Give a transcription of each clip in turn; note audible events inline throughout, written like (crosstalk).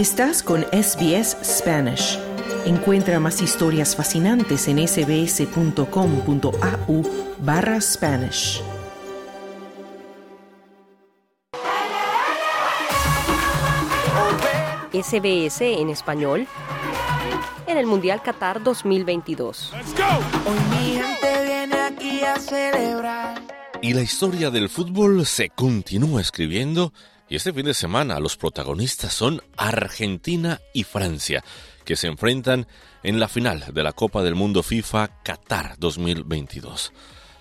Estás con SBS Spanish. Encuentra más historias fascinantes en sbs.com.au barra Spanish. SBS en español en el Mundial Qatar 2022. Hoy mi gente viene aquí a celebrar. Y la historia del fútbol se continúa escribiendo y este fin de semana los protagonistas son Argentina y Francia, que se enfrentan en la final de la Copa del Mundo FIFA Qatar 2022.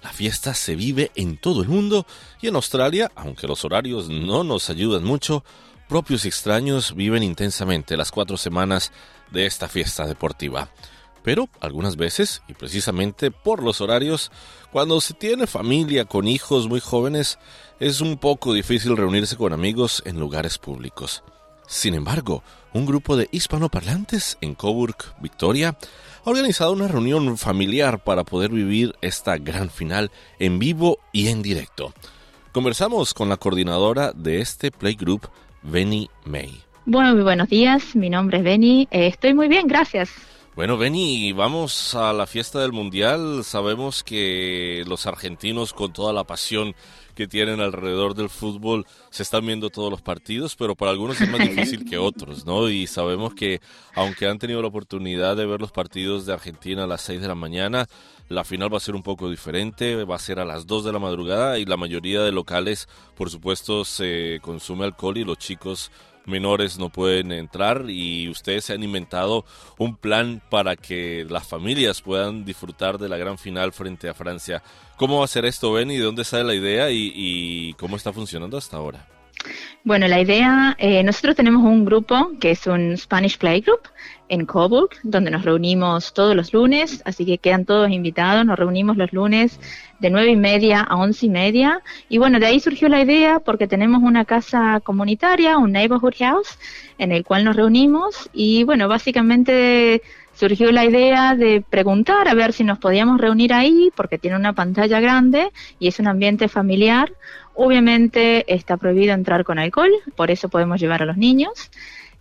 La fiesta se vive en todo el mundo y en Australia, aunque los horarios no nos ayudan mucho, propios y extraños viven intensamente las cuatro semanas de esta fiesta deportiva. Pero algunas veces, y precisamente por los horarios, cuando se tiene familia con hijos muy jóvenes, es un poco difícil reunirse con amigos en lugares públicos. Sin embargo, un grupo de hispanoparlantes en Coburg, Victoria, ha organizado una reunión familiar para poder vivir esta gran final en vivo y en directo. Conversamos con la coordinadora de este playgroup, Benny May. Bueno, muy buenos días. Mi nombre es Benny. Eh, estoy muy bien, gracias. Bueno, Benny, vamos a la fiesta del Mundial. Sabemos que los argentinos, con toda la pasión que tienen alrededor del fútbol, se están viendo todos los partidos, pero para algunos es más difícil que otros, ¿no? Y sabemos que, aunque han tenido la oportunidad de ver los partidos de Argentina a las 6 de la mañana, la final va a ser un poco diferente, va a ser a las 2 de la madrugada y la mayoría de locales, por supuesto, se consume alcohol y los chicos menores no pueden entrar y ustedes se han inventado un plan para que las familias puedan disfrutar de la gran final frente a Francia. ¿Cómo va a ser esto, Ben? ¿Y de dónde sale la idea y, y cómo está funcionando hasta ahora? Bueno, la idea, eh, nosotros tenemos un grupo que es un Spanish Playgroup en Coburg, donde nos reunimos todos los lunes, así que quedan todos invitados, nos reunimos los lunes de nueve y media a once y media, y bueno, de ahí surgió la idea porque tenemos una casa comunitaria, un neighborhood house, en el cual nos reunimos, y bueno, básicamente surgió la idea de preguntar a ver si nos podíamos reunir ahí, porque tiene una pantalla grande y es un ambiente familiar. Obviamente está prohibido entrar con alcohol, por eso podemos llevar a los niños.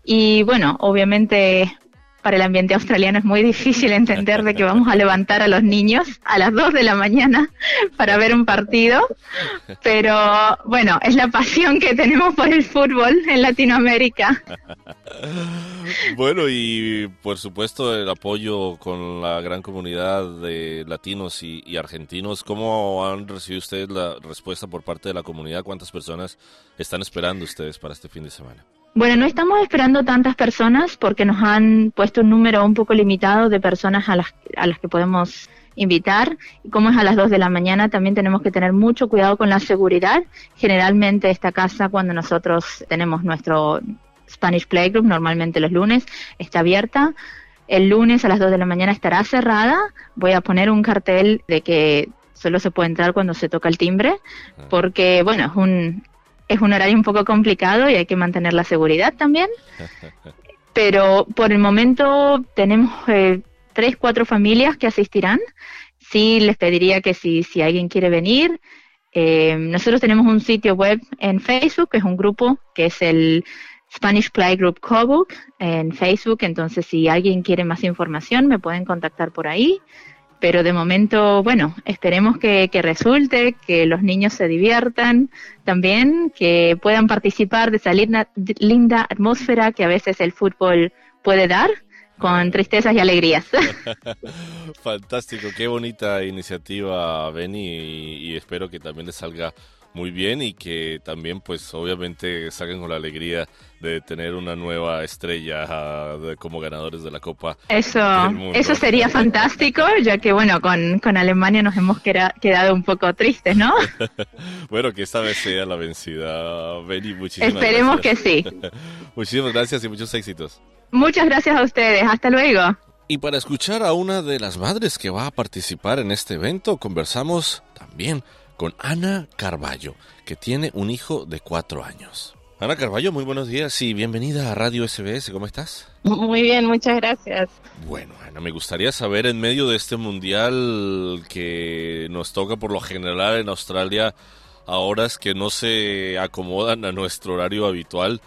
Y bueno, obviamente para el ambiente australiano es muy difícil entender de que vamos a levantar a los niños a las 2 de la mañana (laughs) para ver un partido, pero bueno, es la pasión que tenemos por el fútbol en Latinoamérica. Bueno, y por supuesto el apoyo con la gran comunidad de latinos y, y argentinos. ¿Cómo han recibido ustedes la respuesta por parte de la comunidad? ¿Cuántas personas están esperando ustedes para este fin de semana? Bueno, no estamos esperando tantas personas porque nos han puesto un número un poco limitado de personas a las, a las que podemos invitar. Y como es a las 2 de la mañana, también tenemos que tener mucho cuidado con la seguridad. Generalmente esta casa, cuando nosotros tenemos nuestro Spanish Playgroup, normalmente los lunes, está abierta. El lunes a las 2 de la mañana estará cerrada. Voy a poner un cartel de que solo se puede entrar cuando se toca el timbre, porque, bueno, es un, es un horario un poco complicado y hay que mantener la seguridad también. (laughs) Pero por el momento tenemos eh, tres, cuatro familias que asistirán. Sí, les pediría que si, si alguien quiere venir, eh, nosotros tenemos un sitio web en Facebook, que es un grupo, que es el Spanish Playgroup Coburg en Facebook. Entonces, si alguien quiere más información, me pueden contactar por ahí pero de momento, bueno, esperemos que, que, resulte, que los niños se diviertan también, que puedan participar de esa linda, linda atmósfera que a veces el fútbol puede dar con tristezas y alegrías. (laughs) Fantástico, qué bonita iniciativa, Benny, y, y espero que también les salga muy bien y que también pues obviamente salgan con la alegría de tener una nueva estrella uh, de, como ganadores de la Copa. Eso, eso sería (laughs) fantástico, ya que bueno, con, con Alemania nos hemos queda, quedado un poco tristes, ¿no? (laughs) bueno, que esta vez sea la vencida. Benny, muchísimas Esperemos gracias. que sí. (laughs) muchísimas gracias y muchos éxitos. Muchas gracias a ustedes, hasta luego. Y para escuchar a una de las madres que va a participar en este evento, conversamos también con Ana Carballo, que tiene un hijo de cuatro años. Ana Carballo, muy buenos días y bienvenida a Radio SBS. ¿Cómo estás? Muy bien, muchas gracias. Bueno, Ana, me gustaría saber en medio de este mundial que nos toca por lo general en Australia a horas que no se acomodan a nuestro horario habitual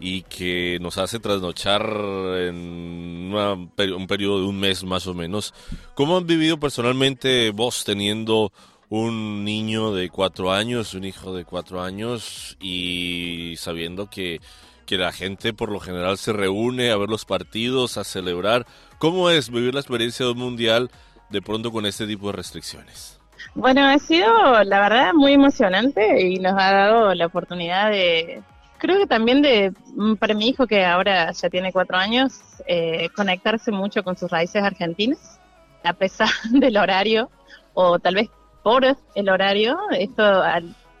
y que nos hace trasnochar en un periodo de un mes más o menos. ¿Cómo han vivido personalmente vos teniendo un niño de cuatro años, un hijo de cuatro años y sabiendo que, que la gente por lo general se reúne a ver los partidos, a celebrar? ¿Cómo es vivir la experiencia de un mundial de pronto con este tipo de restricciones? Bueno, ha sido la verdad muy emocionante y nos ha dado la oportunidad de, creo que también de, mm, para mi hijo que ahora ya tiene cuatro años, eh, conectarse mucho con sus raíces argentinas, a pesar (laughs) del horario, o tal vez por el horario, esto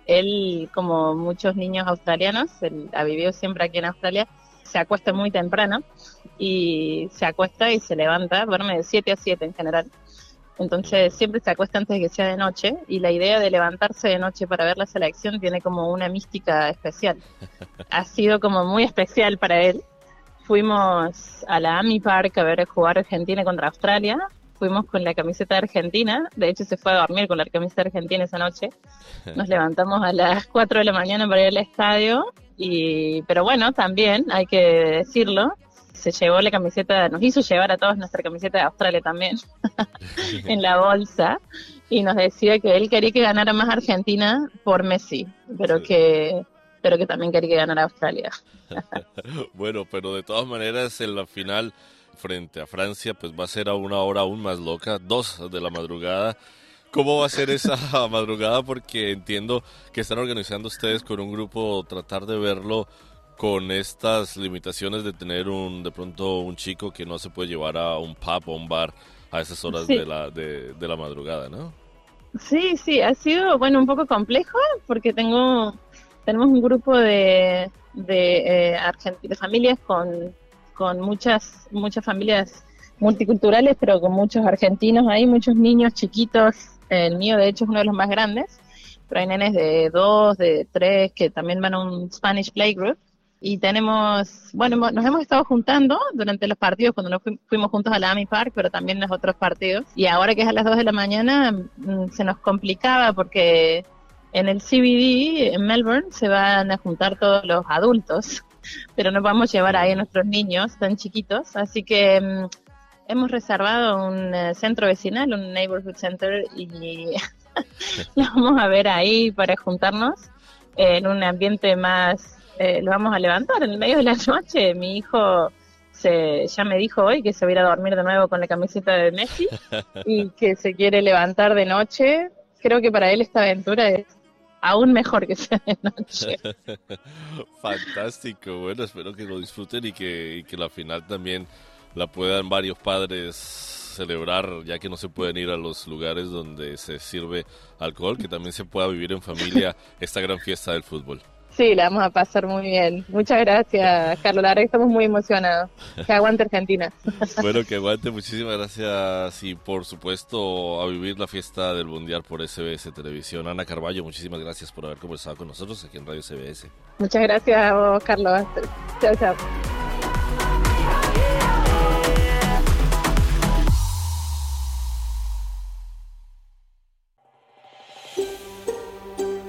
él, como muchos niños australianos, él ha vivido siempre aquí en Australia, se acuesta muy temprano y se acuesta y se levanta, duerme de 7 a 7 en general. Entonces siempre se acuesta antes de que sea de noche y la idea de levantarse de noche para ver la selección tiene como una mística especial. Ha sido como muy especial para él. Fuimos a la AMI Park a ver jugar Argentina contra Australia. Fuimos con la camiseta Argentina. De hecho, se fue a dormir con la camiseta Argentina esa noche. (laughs) Nos levantamos a las 4 de la mañana para ir al estadio. Y, pero bueno, también hay que decirlo, se llevó la camiseta, nos hizo llevar a todos nuestra camiseta de Australia también (laughs) en la bolsa y nos decía que él quería que ganara más Argentina por Messi, pero que pero que también quería que ganara Australia. (laughs) bueno, pero de todas maneras en la final frente a Francia pues va a ser a una hora aún más loca, dos de la madrugada. ¿Cómo va a ser esa (laughs) madrugada? Porque entiendo que están organizando ustedes con un grupo tratar de verlo con estas limitaciones de tener un de pronto un chico que no se puede llevar a un pub o un bar a esas horas de, la, de, la madrugada, ¿no? Sí, sí, ha sido, bueno, un poco complejo porque tengo, tenemos un grupo de, de, eh, de familias con, con muchas, muchas familias multiculturales, pero con muchos argentinos ahí, muchos niños chiquitos. El mío, de hecho, es uno de los más grandes, pero hay nenes de dos, de tres, que también van a un Spanish Playgroup y tenemos, bueno, nos hemos estado juntando durante los partidos, cuando nos fuimos juntos a la AMI Park, pero también en los otros partidos. Y ahora que es a las 2 de la mañana, mm, se nos complicaba porque en el CBD, en Melbourne, se van a juntar todos los adultos, pero no a llevar ahí a nuestros niños tan chiquitos. Así que mm, hemos reservado un eh, centro vecinal, un neighborhood center, y (laughs) lo vamos a ver ahí para juntarnos en un ambiente más eh, lo vamos a levantar en el medio de la (laughs) noche. Mi hijo se, ya me dijo hoy que se va a ir a dormir de nuevo con la camiseta de Messi (laughs) y que se quiere levantar de noche. Creo que para él esta aventura es aún mejor que sea de noche. Fantástico, bueno, espero que lo disfruten y que, y que la final también la puedan varios padres celebrar, ya que no se pueden ir a los lugares donde se sirve alcohol, que también se pueda vivir en familia (laughs) esta gran fiesta del fútbol. Sí, la vamos a pasar muy bien. Muchas gracias, Carlos. La verdad que estamos muy emocionados. Que aguante Argentina. (laughs) Bueno, que aguante. Muchísimas gracias y por supuesto a vivir la fiesta del Mundial por SBS Televisión. Ana Carballo, muchísimas gracias por haber conversado con nosotros aquí en Radio SBS. Muchas gracias Carlos. Chao, chao.